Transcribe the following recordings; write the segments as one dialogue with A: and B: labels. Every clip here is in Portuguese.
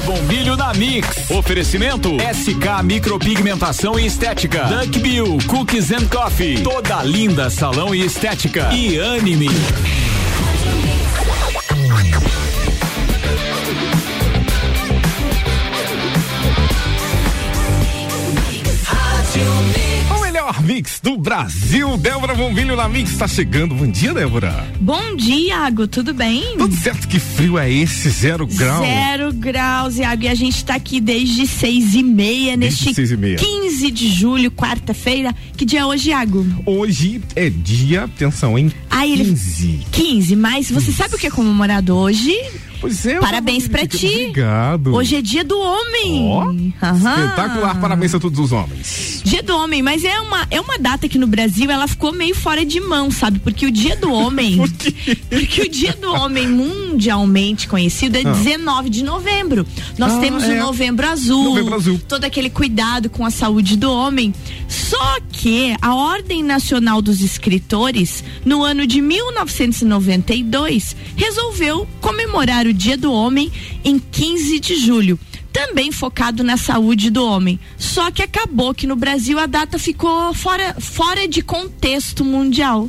A: Débora Bombilho na Mix. Oferecimento SK Micropigmentação e Estética. Duck Bill Cookies and Coffee. Toda linda salão e estética. E anime.
B: Mix do Brasil. Débora Bombilho na Mix está chegando. Bom dia, Débora.
C: Bom dia, Iago. Tudo bem?
B: Tudo certo. Que frio é esse? Zero grau?
C: Zero graus, Iago. E a gente está aqui desde seis e meia, desde neste seis e meia. 15 de julho, quarta-feira. Que dia é hoje, Iago?
B: Hoje é dia, atenção, hein?
C: Ele... 15. 15, mas você sabe o que é comemorado hoje?
B: Pois é.
C: Parabéns pra ti.
B: Obrigado.
C: Hoje é dia do homem.
B: Uhum. Espetacular. Parabéns a todos os homens.
C: Dia do homem, mas é uma, é uma data que no Brasil ela ficou meio fora de mão, sabe? Porque o dia do homem. Por quê? Porque o dia do homem mundialmente conhecido é ah. 19 de novembro. Nós ah, temos é. o novembro azul.
B: Novembro azul.
C: Todo aquele cuidado com a saúde do homem. Só que a Ordem Nacional dos Escritores, no ano de 1992, resolveu comemorar o Dia do Homem em 15 de julho também focado na saúde do homem. Só que acabou que no Brasil a data ficou fora, fora de contexto mundial.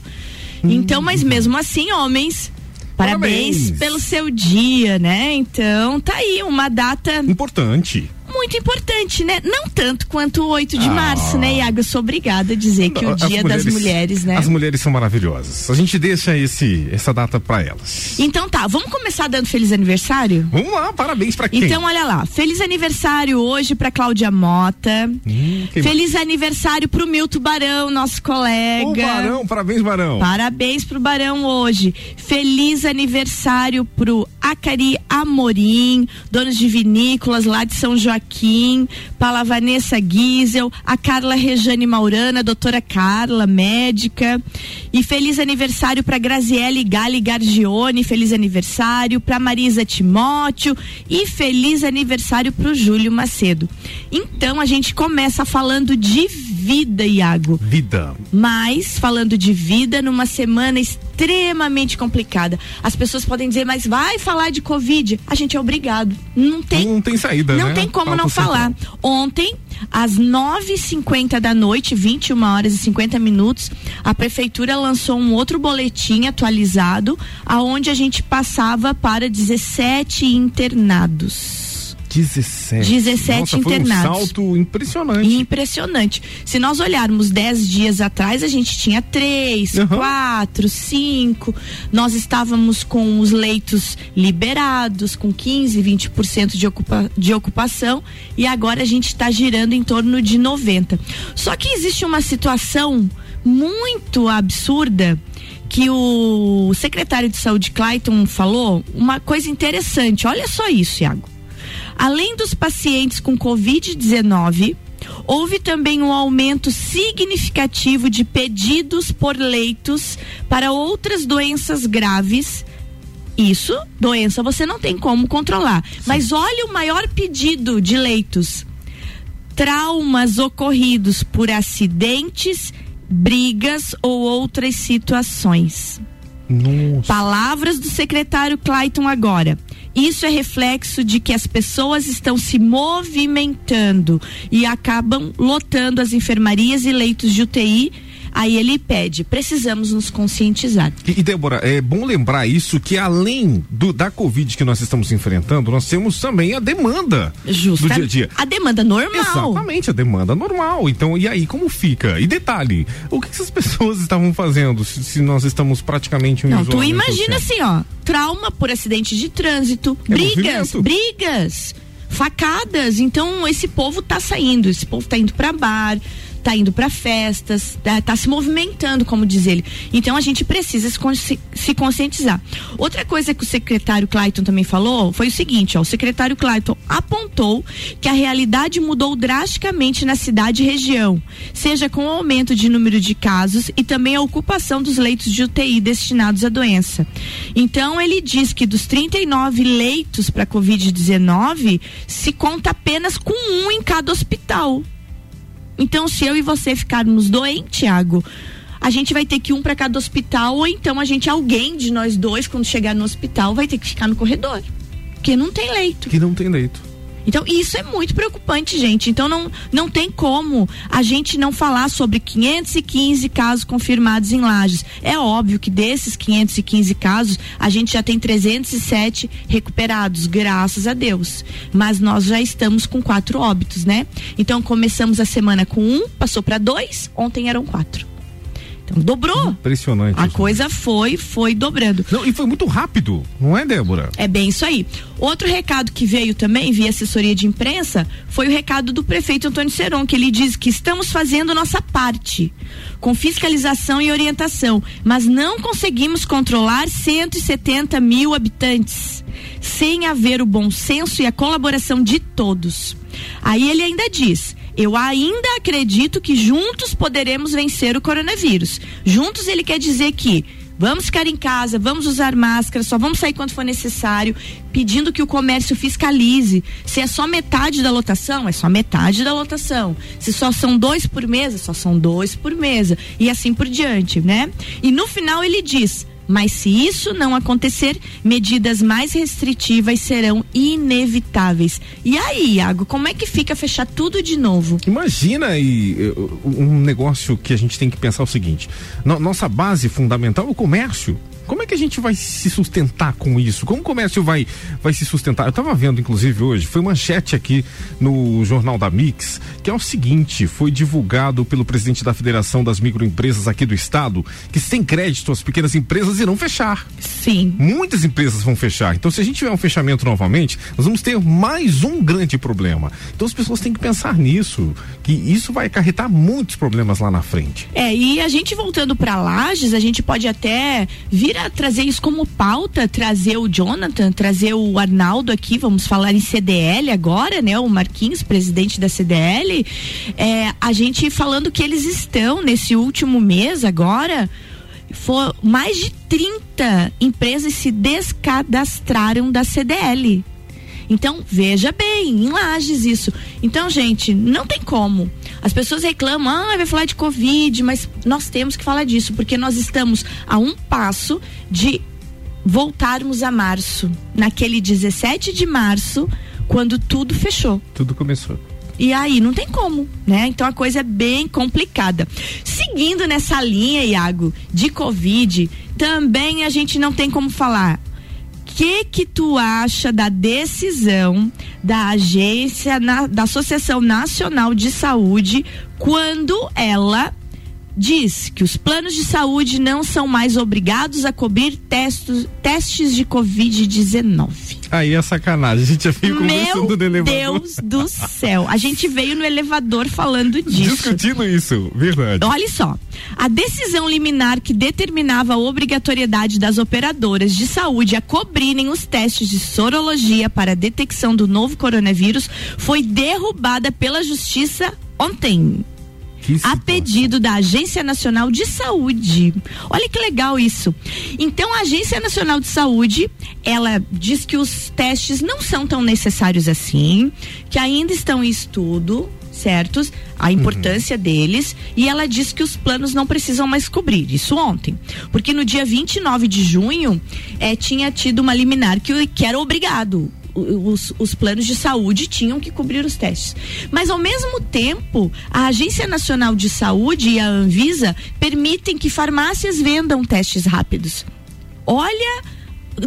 C: Hum. Então, mas mesmo assim, homens, parabéns, parabéns pelo seu dia, né? Então, tá aí uma data
B: importante
C: muito importante, né? Não tanto quanto o 8 de ah. março, né, Iago? Eu sou obrigada a dizer que o Dia mulheres, das Mulheres, né?
B: As mulheres são maravilhosas. A gente deixa esse, essa data para elas.
C: Então tá, vamos começar dando feliz aniversário?
B: Vamos lá, parabéns para quem?
C: Então, olha lá, feliz aniversário hoje para Cláudia Mota. Hum, feliz mais? aniversário pro Milton Barão, nosso colega. O
B: Barão, parabéns, Barão.
C: Parabéns pro Barão hoje. Feliz aniversário pro Acari Amorim, donos de vinícolas lá de São Joaquim Joaquim, para Vanessa Giesel, a Carla Rejane Maurana, doutora Carla, médica. E feliz aniversário para Graziele Gali Gargione, feliz aniversário para Marisa Timóteo e feliz aniversário para o Júlio Macedo. Então a gente começa falando de vida, Iago.
B: Vida.
C: Mas falando de vida numa semana extremamente complicada. As pessoas podem dizer, mas vai falar de Covid. A gente é obrigado. Não tem.
B: Não tem saída,
C: Não
B: né?
C: tem como não falar. Ontem, às 9h50 da noite, 21 horas e 50 minutos, a prefeitura lançou um outro boletim atualizado, aonde a gente passava para 17 internados.
B: 17.
C: 17 Nossa, internados.
B: Foi um salto impressionante.
C: Impressionante. Se nós olharmos 10 dias atrás, a gente tinha 3, 4, 5. Nós estávamos com os leitos liberados, com 15, 20% de, ocupa, de ocupação, e agora a gente está girando em torno de 90. Só que existe uma situação muito absurda que o secretário de saúde Clayton falou uma coisa interessante. Olha só isso, Iago. Além dos pacientes com Covid-19, houve também um aumento significativo de pedidos por leitos para outras doenças graves. Isso, doença você não tem como controlar. Sim. Mas olha o maior pedido de leitos: traumas ocorridos por acidentes, brigas ou outras situações.
B: Nossa.
C: Palavras do secretário Clayton agora. Isso é reflexo de que as pessoas estão se movimentando e acabam lotando as enfermarias e leitos de UTI Aí ele pede, precisamos nos conscientizar.
B: E, e Débora, é bom lembrar isso que além do, da Covid que nós estamos enfrentando, nós temos também a demanda Justa, do dia a dia.
C: A demanda normal.
B: Exatamente, a demanda normal. Então, e aí, como fica? E detalhe, o que essas pessoas estavam fazendo se, se nós estamos praticamente
C: Não, tu imagina social? assim, ó, trauma por acidente de trânsito, é brigas, movimento. brigas facadas. Então esse povo tá saindo, esse povo tá indo para bar, tá indo para festas, tá, tá, se movimentando, como diz ele. Então a gente precisa se, se, conscientizar. Outra coisa que o secretário Clayton também falou foi o seguinte, ó, o secretário Clayton apontou que a realidade mudou drasticamente na cidade e região, seja com o aumento de número de casos e também a ocupação dos leitos de UTI destinados à doença. Então ele diz que dos 39 leitos para COVID-19 se conta apenas com um em cada hospital. Então, se eu e você ficarmos doentes, Thiago, a gente vai ter que ir um para cada hospital, ou então a gente, alguém de nós dois, quando chegar no hospital, vai ter que ficar no corredor. Porque não tem leito.
B: Que não tem leito.
C: Então, isso é muito preocupante, gente. Então, não, não tem como a gente não falar sobre 515 casos confirmados em Lages. É óbvio que desses 515 casos, a gente já tem 307 recuperados, graças a Deus. Mas nós já estamos com quatro óbitos, né? Então, começamos a semana com um, passou para dois, ontem eram quatro. Então, dobrou.
B: Impressionante.
C: A coisa foi, foi dobrando.
B: Não, e foi muito rápido, não é, Débora?
C: É bem isso aí. Outro recado que veio também via assessoria de imprensa foi o recado do prefeito Antônio Seron, que ele diz que estamos fazendo nossa parte com fiscalização e orientação, mas não conseguimos controlar 170 mil habitantes sem haver o bom senso e a colaboração de todos. Aí ele ainda diz: eu ainda acredito que juntos poderemos vencer o coronavírus. Juntos ele quer dizer que vamos ficar em casa, vamos usar máscara, só vamos sair quando for necessário, pedindo que o comércio fiscalize. Se é só metade da lotação, é só metade da lotação. Se só são dois por mesa, só são dois por mesa. E assim por diante, né? E no final ele diz: mas se isso não acontecer, medidas mais restritivas serão inevitáveis. E aí, Iago, como é que fica fechar tudo de novo?
B: Imagina aí um negócio que a gente tem que pensar o seguinte: no, nossa base fundamental é o comércio. Como é que a gente vai se sustentar com isso? Como o comércio vai, vai se sustentar? Eu estava vendo, inclusive, hoje, foi manchete aqui no Jornal da Mix, que é o seguinte: foi divulgado pelo presidente da Federação das Microempresas aqui do estado que sem crédito as pequenas empresas irão fechar.
C: Sim.
B: Muitas empresas vão fechar. Então, se a gente tiver um fechamento novamente, nós vamos ter mais um grande problema. Então, as pessoas têm que pensar nisso, que isso vai acarretar muitos problemas lá na frente.
C: É, e a gente voltando para Lages, a gente pode até vir trazer isso como pauta, trazer o Jonathan, trazer o Arnaldo aqui, vamos falar em CDL agora, né? O Marquinhos, presidente da CDL, é, a gente falando que eles estão nesse último mês agora, for, mais de 30 empresas se descadastraram da CDL. Então, veja bem, em Lages isso. Então, gente, não tem como. As pessoas reclamam, ah, vai falar de Covid, mas nós temos que falar disso, porque nós estamos a um passo de voltarmos a março. Naquele 17 de março, quando tudo fechou.
B: Tudo começou.
C: E aí não tem como, né? Então a coisa é bem complicada. Seguindo nessa linha, Iago, de Covid, também a gente não tem como falar que que tu acha da decisão da agência na, da Associação Nacional de Saúde quando ela diz que os planos de saúde não são mais obrigados a cobrir testos, testes de Covid-19.
B: Aí é sacanagem, a gente já fica
C: conversando no elevador. Deus do céu, a gente veio no elevador falando disso.
B: Discutindo isso, verdade.
C: Olha só, a decisão liminar que determinava a obrigatoriedade das operadoras de saúde a cobrirem os testes de sorologia para a detecção do novo coronavírus foi derrubada pela justiça ontem a pedido da Agência Nacional de Saúde. Olha que legal isso. Então, a Agência Nacional de Saúde, ela diz que os testes não são tão necessários assim, que ainda estão em estudo, certos, a uhum. importância uhum. deles, e ela diz que os planos não precisam mais cobrir. Isso ontem. Porque no dia 29 de junho, é, tinha tido uma liminar que, que era obrigado os, os planos de saúde tinham que cobrir os testes. Mas, ao mesmo tempo, a Agência Nacional de Saúde e a Anvisa permitem que farmácias vendam testes rápidos. Olha,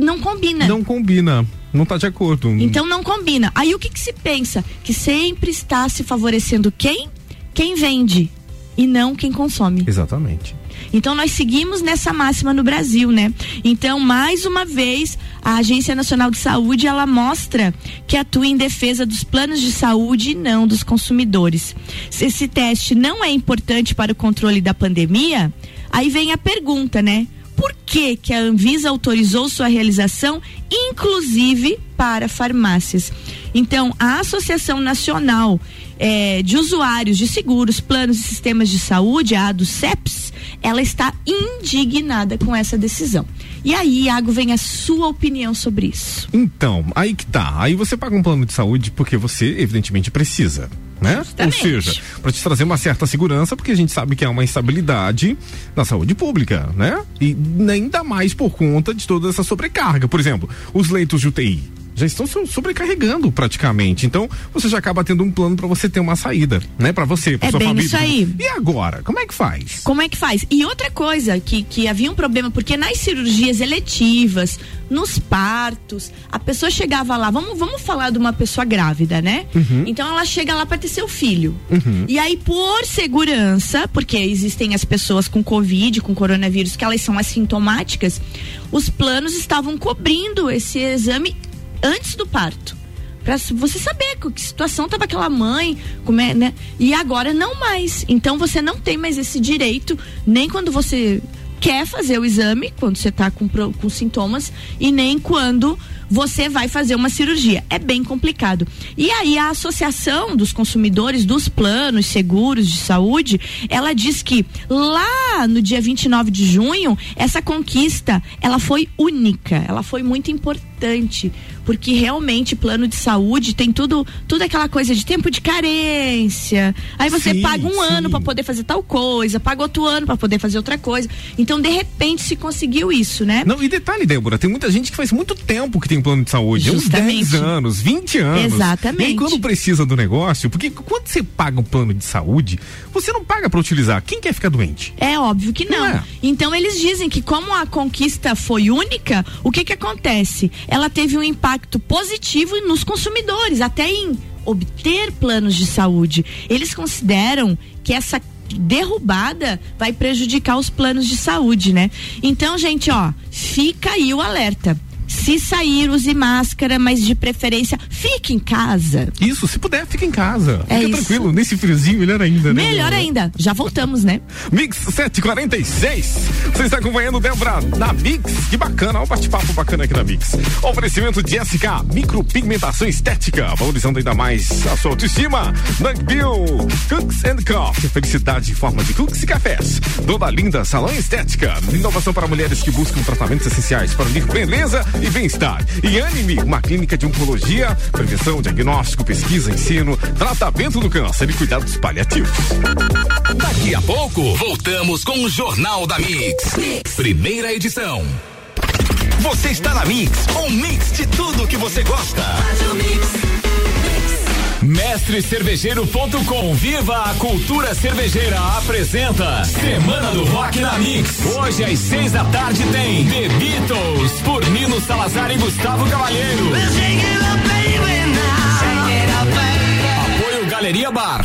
C: não combina.
B: Não combina. Não está de acordo.
C: Então não combina. Aí o que, que se pensa? Que sempre está se favorecendo quem? Quem vende e não quem consome.
B: Exatamente.
C: Então nós seguimos nessa máxima no Brasil, né? Então, mais uma vez, a Agência Nacional de Saúde, ela mostra que atua em defesa dos planos de saúde e não dos consumidores. Se esse teste não é importante para o controle da pandemia, aí vem a pergunta, né? Por que, que a Anvisa autorizou sua realização, inclusive para farmácias? Então, a Associação Nacional é, de Usuários de Seguros, Planos e Sistemas de Saúde, a do CEPS, ela está indignada com essa decisão. E aí, Iago, vem a sua opinião sobre isso.
B: Então, aí que tá. Aí você paga um plano de saúde porque você, evidentemente, precisa. Né? Ou seja, para te trazer uma certa segurança, porque a gente sabe que há uma instabilidade na saúde pública, né? E ainda mais por conta de toda essa sobrecarga. Por exemplo, os leitos de UTI já estão sobrecarregando praticamente. Então, você já acaba tendo um plano para você ter uma saída, né? Para você, pra
C: é
B: sua
C: bem
B: família.
C: Isso aí.
B: E agora, como é que faz?
C: Como é que faz? E outra coisa que, que havia um problema, porque nas cirurgias eletivas, nos partos, a pessoa chegava lá, vamos, vamos falar de uma pessoa grávida, né? Uhum. Então ela chega lá para ter seu filho. Uhum. E aí, por segurança, porque existem as pessoas com Covid, com coronavírus, que elas são assintomáticas, os planos estavam cobrindo esse exame antes do parto. Pra você saber que situação estava aquela mãe, como é, né? E agora não mais. Então você não tem mais esse direito, nem quando você quer fazer o exame, quando você está com, com sintomas, e nem quando você vai fazer uma cirurgia. É bem complicado. E aí a Associação dos Consumidores dos Planos Seguros de Saúde, ela diz que lá no dia 29 de junho, essa conquista, ela foi única, ela foi muito importante, porque realmente plano de saúde tem tudo, tudo aquela coisa de tempo de carência. Aí você sim, paga um sim. ano para poder fazer tal coisa, paga outro ano para poder fazer outra coisa. Então, de repente se conseguiu isso, né?
B: Não, e detalhe, Débora, tem muita gente que faz muito tempo que tem plano de saúde, Justamente. uns 10 anos, 20 anos.
C: Exatamente. E
B: quando precisa do negócio, porque quando você paga um plano de saúde, você não paga para utilizar. Quem quer ficar doente?
C: É óbvio que não. não é. Então eles dizem que como a conquista foi única, o que que acontece? Ela teve um impacto positivo nos consumidores, até em obter planos de saúde. Eles consideram que essa derrubada vai prejudicar os planos de saúde, né? Então, gente, ó, fica aí o alerta. Se sair, use máscara, mas de preferência, fique em casa.
B: Isso, se puder, fique em casa.
C: É
B: Fica
C: isso.
B: tranquilo, nesse friozinho, melhor ainda,
C: né? Melhor ainda. Já voltamos, né?
B: Mix 746. Você está acompanhando Débora na Mix. Que bacana, olha o bate-papo bacana aqui na Mix. Oferecimento de SK, micropigmentação estética, valorizando ainda mais a sua autoestima. Dunk Bill, Cooks and Coffee, felicidade em forma de cookies e cafés. Toda linda salão estética, inovação para mulheres que buscam tratamentos essenciais para unir beleza e bem-estar. E Anime, uma clínica de oncologia, prevenção, diagnóstico, pesquisa, ensino, tratamento do câncer e cuidados paliativos.
A: Daqui a pouco, voltamos com o Jornal da mix. mix. Primeira edição. Você está na Mix, um mix de tudo que você gosta. Mestrecervejeiro.com Viva a cultura cervejeira apresenta Semana do Rock na Mix. Hoje às seis da tarde tem The Beatles por Nino Salazar e Gustavo Cavalheiro. Apoio Galeria Bar.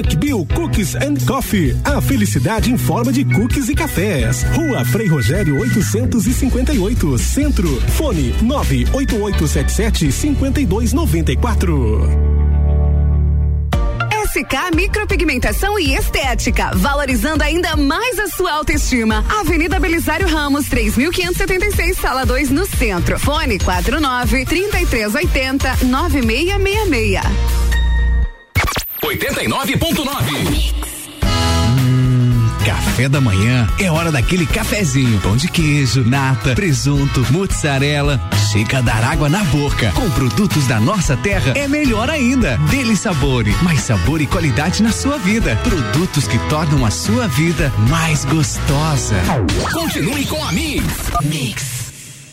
D: Duck Bill Cookies and Coffee. A felicidade em forma de cookies e cafés. Rua Frei Rogério 858, Centro. Fone 98877 5294.
E: SK Micropigmentação e Estética, valorizando ainda mais a sua autoestima. Avenida Belisário Ramos, 3576, sala 2, no centro. Fone 49 3380 9666.
A: 89.9.
F: Café da manhã é hora daquele cafezinho. Pão de queijo, nata, presunto, mozzarella. Chega a dar água na boca. Com produtos da nossa terra é melhor ainda. Dele sabore, mais sabor e qualidade na sua vida. Produtos que tornam a sua vida mais gostosa.
A: Continue com a Mix.
G: Mix.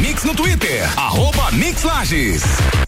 A: Mix no Twitter, arroba Mix Lages.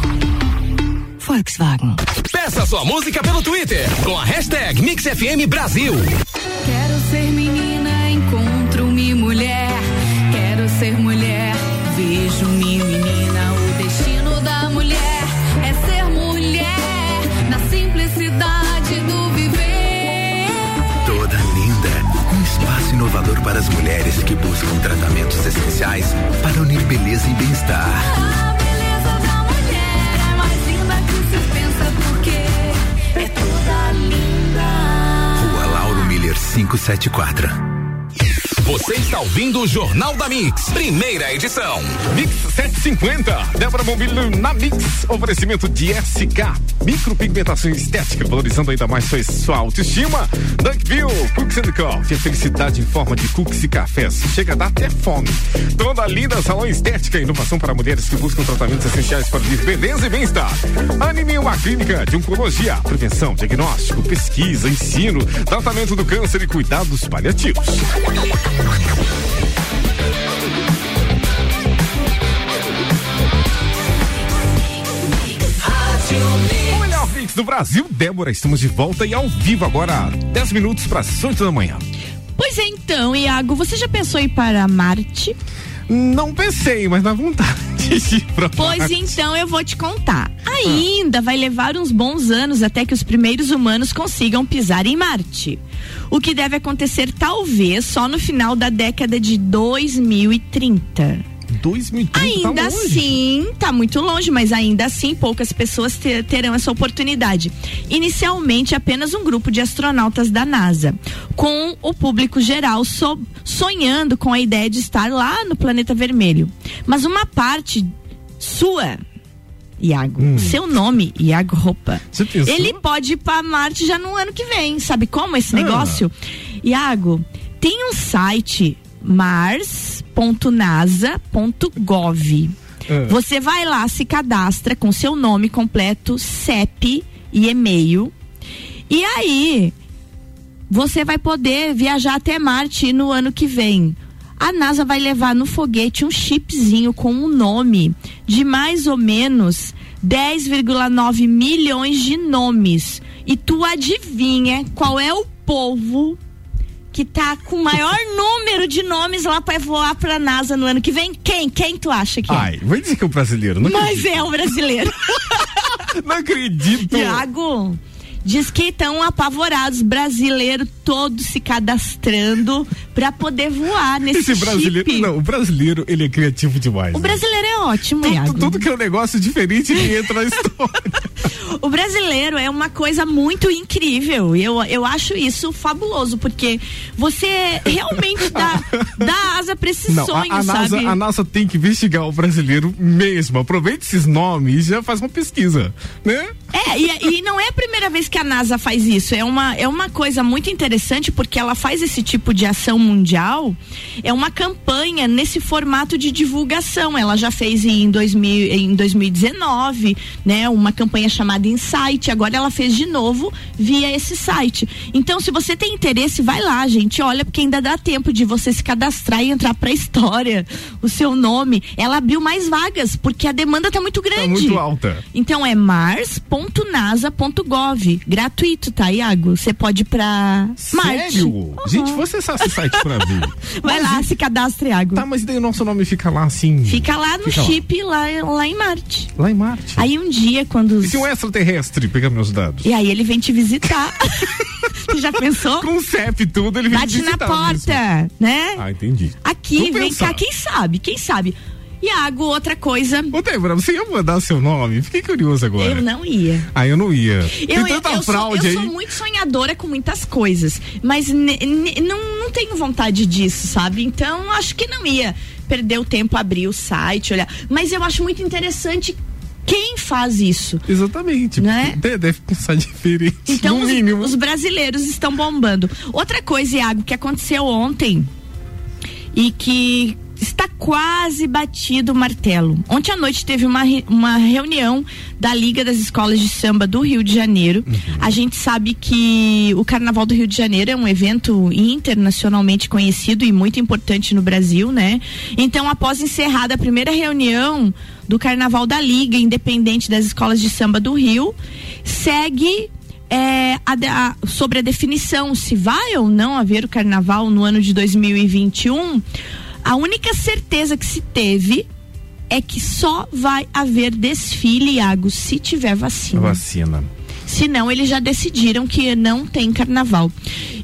A: Volkswagen. Peça sua música pelo Twitter com a hashtag MixFM Brasil.
H: Quero ser menina, encontro-me mulher. Quero ser mulher, vejo-me menina. O destino da mulher é ser mulher na simplicidade do viver.
I: Toda linda, um espaço inovador para as mulheres que buscam tratamentos essenciais para unir beleza e bem-estar. 574.
A: Você está ouvindo o Jornal da Mix, primeira edição.
B: Mix 750, Débora Bombilho na Mix. Oferecimento de SK, micropigmentação estética, valorizando ainda mais sua, sua autoestima. Dunkville, Cooks and Coffee, felicidade em forma de cookies e cafés. Chega a dar até fome. Toda linda salão estética, inovação para mulheres que buscam tratamentos essenciais para beleza e bem-estar. Anime uma clínica de oncologia, prevenção, diagnóstico, pesquisa, ensino, tratamento do câncer e cuidados paliativos. O melhor mix do Brasil, Débora, estamos de volta e ao vivo agora, 10 minutos para as 8 da manhã.
C: Pois é, então, Iago, você já pensou em ir para Marte?
B: Não pensei, mas na vontade
C: Pois então eu vou te contar. Ainda vai levar uns bons anos até que os primeiros humanos consigam pisar em Marte. O que deve acontecer talvez só no final da década de 2030.
B: 2030
C: Ainda
B: tá longe.
C: assim, tá muito longe, mas ainda assim poucas pessoas te- terão essa oportunidade. Inicialmente, apenas um grupo de astronautas da NASA, com o público geral so- sonhando com a ideia de estar lá no planeta vermelho. Mas uma parte sua, Iago, seu nome, Iago Roupa,
B: Hum.
C: Ele pode ir para Marte já no ano que vem. Sabe como esse
B: Ah.
C: negócio? Iago, tem um site mars.nasa.gov.
B: Ah.
C: Você vai lá, se cadastra com seu nome completo, CEP e e-mail. E aí, você vai poder viajar até Marte no ano que vem. A NASA vai levar no foguete um chipzinho com um nome de mais ou menos 10,9 milhões de nomes. E tu adivinha qual é o povo que tá com o maior número de nomes lá para voar pra NASA no ano que vem? Quem? Quem tu acha que é?
B: Ai, vai dizer que é o brasileiro, não
C: Mas
B: acredito.
C: é o brasileiro.
B: Não acredito.
C: Tiago, diz que estão apavorados, brasileiro todos se cadastrando pra poder voar nesse
B: Esse brasileiro,
C: chip.
B: não, o brasileiro, ele é criativo demais.
C: O
B: né?
C: brasileiro é ótimo,
B: tudo,
C: Iago.
B: tudo que é um negócio diferente ele entra na história.
C: O brasileiro é uma coisa muito incrível. Eu, eu acho isso fabuloso, porque você realmente dá, dá asa pra esse
B: Não, a,
C: sonho,
B: a NASA,
C: sabe?
B: a NASA tem que investigar o brasileiro mesmo. Aproveita esses nomes e já faz uma pesquisa, né?
C: É, e, e não é a primeira vez que a NASA faz isso. É uma, é uma coisa muito interessante porque ela faz esse tipo de ação mundial. É uma campanha nesse formato de divulgação. Ela já fez em, 2000, em 2019, né? Uma campanha chamada Insight. Agora ela fez de novo via esse site. Então, se você tem interesse, vai lá, gente. Olha, porque ainda dá tempo de você se cadastrar e entrar pra história. O seu nome. Ela abriu mais vagas porque a demanda tá muito grande.
B: Tá muito alta.
C: Então é mars.nasa.gov. Gratuito, tá, Iago? Você pode ir pra Marte.
B: Sério?
C: Uhum.
B: Gente, você acessa esse site pra ver.
C: Vai lá, se cadastra, Iago.
B: Tá, mas daí o nosso nome fica lá assim.
C: Fica lá no
B: Fica lá.
C: chip, lá. Lá, em Marte.
B: Lá em Marte.
C: Aí um dia, quando. os-
B: E se um extraterrestre pegar meus dados?
C: E aí ele vem te visitar. Você já pensou?
B: Com o CEP tudo, ele vem
C: Bate na
B: visitar
C: porta,
B: mesmo.
C: né?
B: Ah, entendi.
C: Aqui,
B: Vamos
C: vem
B: pensar.
C: cá, quem sabe? Quem sabe? Iago, outra coisa.
B: Ô, Débora, você ia mandar seu nome? Fiquei curioso agora.
C: Eu não ia.
B: Ah, eu não ia.
C: Eu,
B: Tem
C: eu,
B: tanta
C: eu sou,
B: fraude
C: eu
B: aí.
C: sou muito sonhadora com muitas coisas, mas não, não tenho vontade disso, sabe? Então acho que não ia perder o tempo, abrir o site, olhar. Mas eu acho muito interessante Quem faz isso?
B: Exatamente.
C: Né?
B: De- Deve pensar diferente.
C: Então os, os brasileiros estão bombando. Outra coisa, Iago, que aconteceu ontem e que está quase batido o martelo. Ontem à noite teve uma, uma reunião da Liga das Escolas de Samba do Rio de Janeiro. A gente sabe que o Carnaval do Rio de Janeiro é um evento internacionalmente conhecido e muito importante no Brasil, né? Então, após encerrada a primeira reunião do Carnaval da Liga Independente das Escolas de Samba do Rio, segue é, a a- sobre a definição se vai ou não haver o carnaval no ano de 2021, a única certeza que se teve é que só vai haver desfile, Iago, se tiver vacina.
B: Vacina.
C: Senão eles já decidiram que não tem carnaval.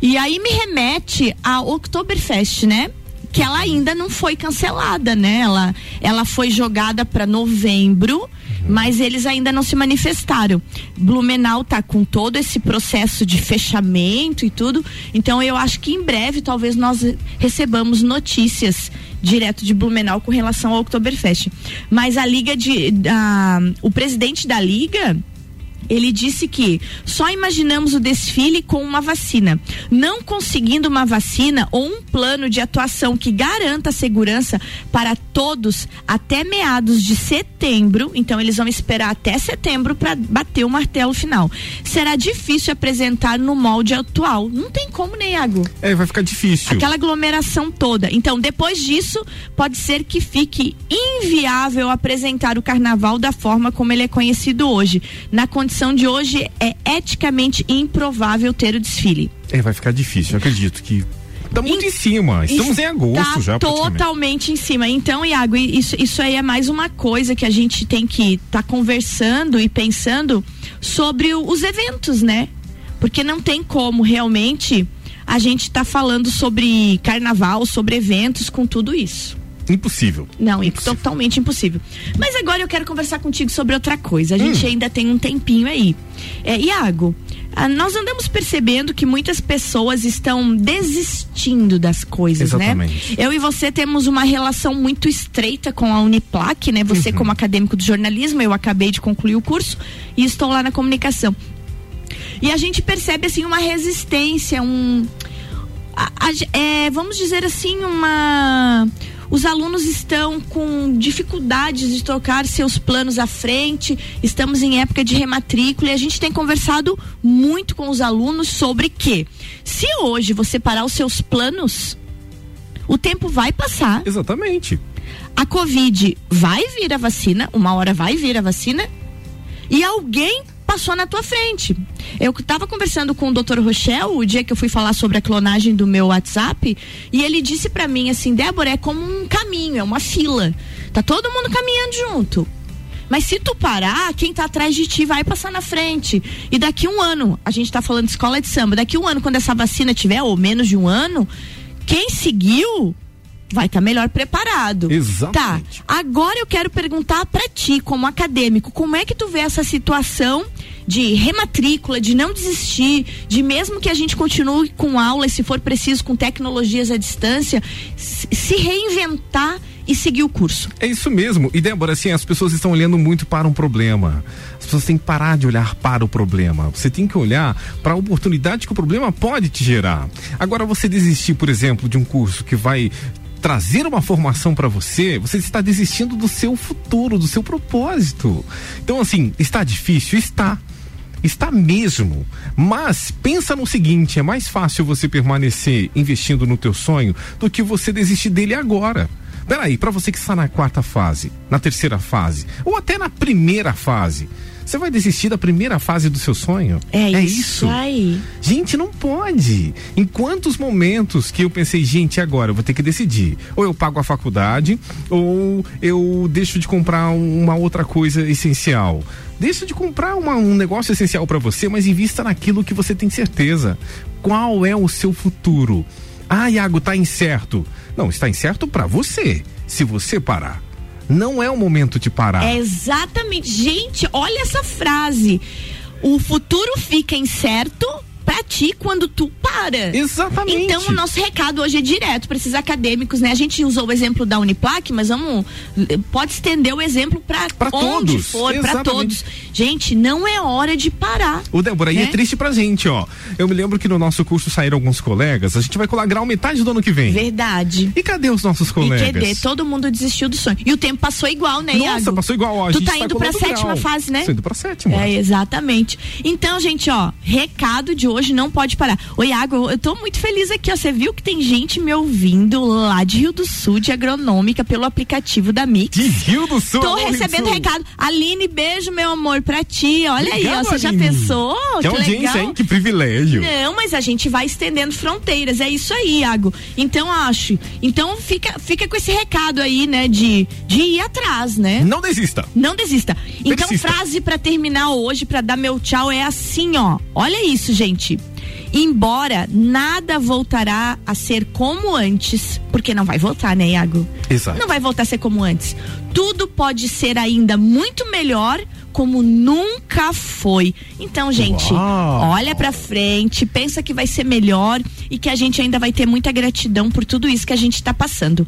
C: E aí me remete a Oktoberfest, né? Que ela ainda não foi cancelada, né? Ela, ela foi jogada para novembro, mas eles ainda não se manifestaram. Blumenau tá com todo esse processo de fechamento e tudo. Então eu acho que em breve talvez nós recebamos notícias direto de Blumenau com relação ao Oktoberfest. Mas a liga de a, o presidente da liga ele disse que só imaginamos o desfile com uma vacina. Não conseguindo uma vacina ou um plano de atuação que garanta a segurança para todos até meados de setembro, então eles vão esperar até setembro para bater o martelo final. Será difícil apresentar no molde atual. Não tem como, né, Iago?
B: É, vai ficar difícil.
C: Aquela aglomeração toda. Então, depois disso, pode ser que fique inviável apresentar o carnaval da forma como ele é conhecido hoje. Na condição de hoje, é eticamente improvável ter o desfile.
B: É, vai ficar difícil, eu acredito que. Tá muito em cima. Estamos em agosto
C: Tá
B: já,
C: totalmente em cima. Então, Iago, isso, isso aí é mais uma coisa que a gente tem que estar conversando e pensando sobre o- os eventos, né? Porque não tem como realmente a gente tá falando sobre carnaval, sobre eventos com tudo isso.
B: Impossível.
C: Não, é totalmente impossível. Mas agora eu quero conversar contigo sobre outra coisa. A gente ainda tem um tempinho aí. É, Iago, ah, nós andamos percebendo que muitas pessoas estão desistindo das coisas,
B: Exatamente.
C: né? Eu e você temos uma relação muito estreita com a Uniplac, né? Você como acadêmico do jornalismo, eu acabei de concluir o curso e estou lá na comunicação. E a gente percebe assim uma resistência, um a- a- é, vamos dizer assim, uma. Os alunos estão com dificuldades de trocar seus planos à frente. Estamos em época de rematrícula e a gente tem conversado muito com os alunos sobre que, se hoje você parar os seus planos, o tempo vai passar.
B: Exatamente.
C: A Covid vai vir a vacina, uma hora vai vir a vacina, e alguém passou na tua frente. Eu estava conversando com o Dr. Rochel o dia que eu fui falar sobre a clonagem do meu WhatsApp, e ele disse para mim assim, Débora, é como um caminho, é uma fila. Tá todo mundo caminhando junto. Mas se tu parar, quem tá atrás de ti vai passar na frente. E daqui um ano, a gente tá falando de escola de samba, daqui um ano, quando essa vacina tiver, ou menos de um ano, quem seguiu vai estar melhor preparado.
B: Exatamente.
C: Tá. Agora eu quero perguntar pra ti, como acadêmico, como é que tu vê essa situação de rematrícula, de não desistir, de mesmo que a gente continue com aulas, se for preciso, com tecnologias à distância, se se reinventar e seguir o curso.
B: É isso mesmo. E Débora, assim, as pessoas estão olhando muito para um problema. As pessoas têm que parar de olhar para o problema. Você tem que olhar para a oportunidade que o problema pode te gerar. Agora, você desistir, por exemplo, de um curso que vai trazer uma formação para você, você está desistindo do seu futuro, do seu propósito. Então, assim, está difícil? Está. Está mesmo. Mas pensa no seguinte, é mais fácil você permanecer investindo no teu sonho do que você desistir dele agora. Peraí, para você que está na quarta fase, na terceira fase, ou até na primeira fase, você vai desistir da primeira fase do seu sonho?
C: É, isso aí.
B: Gente, não pode. Em quantos momentos que eu pensei, gente, agora eu vou ter que decidir. Ou eu pago a faculdade, ou eu deixo de comprar uma outra coisa essencial. Deixa de comprar uma- um negócio essencial para você, mas invista naquilo que você tem certeza. Qual é o seu futuro? Ah, Iago, tá incerto. Não, está incerto para você. Se você parar. Não é o momento de parar.
C: É exatamente. Gente, olha essa frase. O futuro fica incerto pra ti quando tu para.
B: Exatamente.
C: Então o nosso recado hoje é direto para esses acadêmicos, né? A gente usou o exemplo da Uniplac, mas vamos pode estender o exemplo para onde
B: todos,
C: for, para todos. Gente, não é hora de parar.
B: O Débora, e é
C: né?
B: triste pra gente, ó. Eu me lembro que no nosso curso saíram alguns colegas, a gente vai colar grau metade do ano que vem.
C: Verdade.
B: E cadê os nossos
C: E
B: colegas?
C: QD, todo mundo desistiu do sonho. E o tempo passou igual, né,
B: Nossa,
C: Iago?
B: passou igual, ó.
C: Tu
B: gente
C: tá indo pra
B: colando
C: sétima
B: grau.
C: fase, né?
B: Tô indo pra sétima.
C: É, exatamente. Então, gente, ó, recado de hoje não pode parar. Ô, Iago, eu tô muito feliz aqui, ó. Você viu que tem gente me ouvindo lá de Rio do Sul, de agronômica, pelo aplicativo da Mix.
B: De Rio do Sul.
C: Tô recebendo
B: Sul.
C: recado. Aline, beijo, meu amor, pra ti. Olha aí, ó. Você já pensou?
B: Que audiência,
C: legal.
B: hein? Que privilégio.
C: Não, mas a gente vai estendendo fronteiras, é isso aí, Iago. Então acho. Então fica, fica com esse recado aí, né, de, de ir atrás, né?
B: Não desista.
C: Não desista. Então,
B: Persista.
C: frase pra terminar hoje, pra dar meu tchau, é assim, ó. Olha isso, gente. Embora nada voltará a ser como antes, porque não vai voltar, né, Iago?
B: Exato.
C: Não vai voltar a ser como antes. Tudo pode ser ainda muito melhor, como nunca foi. Então, gente,
B: Uau.
C: olha pra frente, pensa que vai ser melhor e que a gente ainda vai ter muita gratidão por tudo isso que a gente tá passando.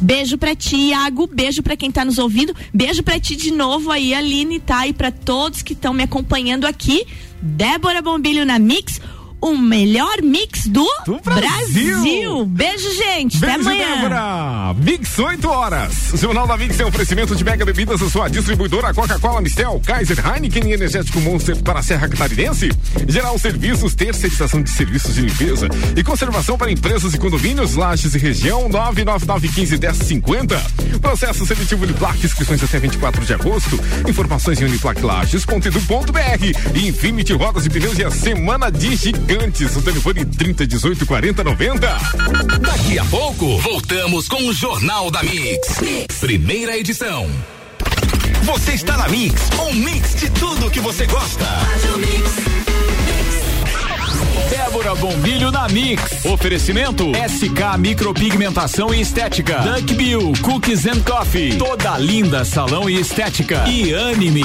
C: Beijo pra ti, Iago. Beijo pra quem tá nos ouvindo. Beijo pra ti de novo aí, Aline, tá? E pra todos que estão me acompanhando aqui. Débora Bombilho na Mix. O melhor mix do,
B: Do Brasil.
C: Beijo, gente. Até
B: Beijo,
C: amanhã.
B: Débora. Mix 8 horas. O Jornal da Mix é um oferecimento de Mega Bebidas, a sua distribuidora Coca-Cola, Mistel, Kaiser, Heineken e Energético Monster para a Serra Catarinense. Geral Serviços, terceirização de serviços de limpeza e conservação para empresas e condomínios, lajes e região, 999151050. Processo seletivo Uniplac, inscrições até 24 de agosto. Informações em uniplaclages.edu.br. Infinity Rodas e Pneus e a Semana de Gigantes. O telefone 3018 40 90.
A: Daqui a pouco, voltamos com o Jornal da Mix. Primeira edição. Você está na Mix, um mix de tudo que você gosta. Débora Bombilho na Mix. Oferecimento SK Micropigmentação e Estética. Duck Bill Cookies and Coffee. Toda linda salão e estética. E Anime.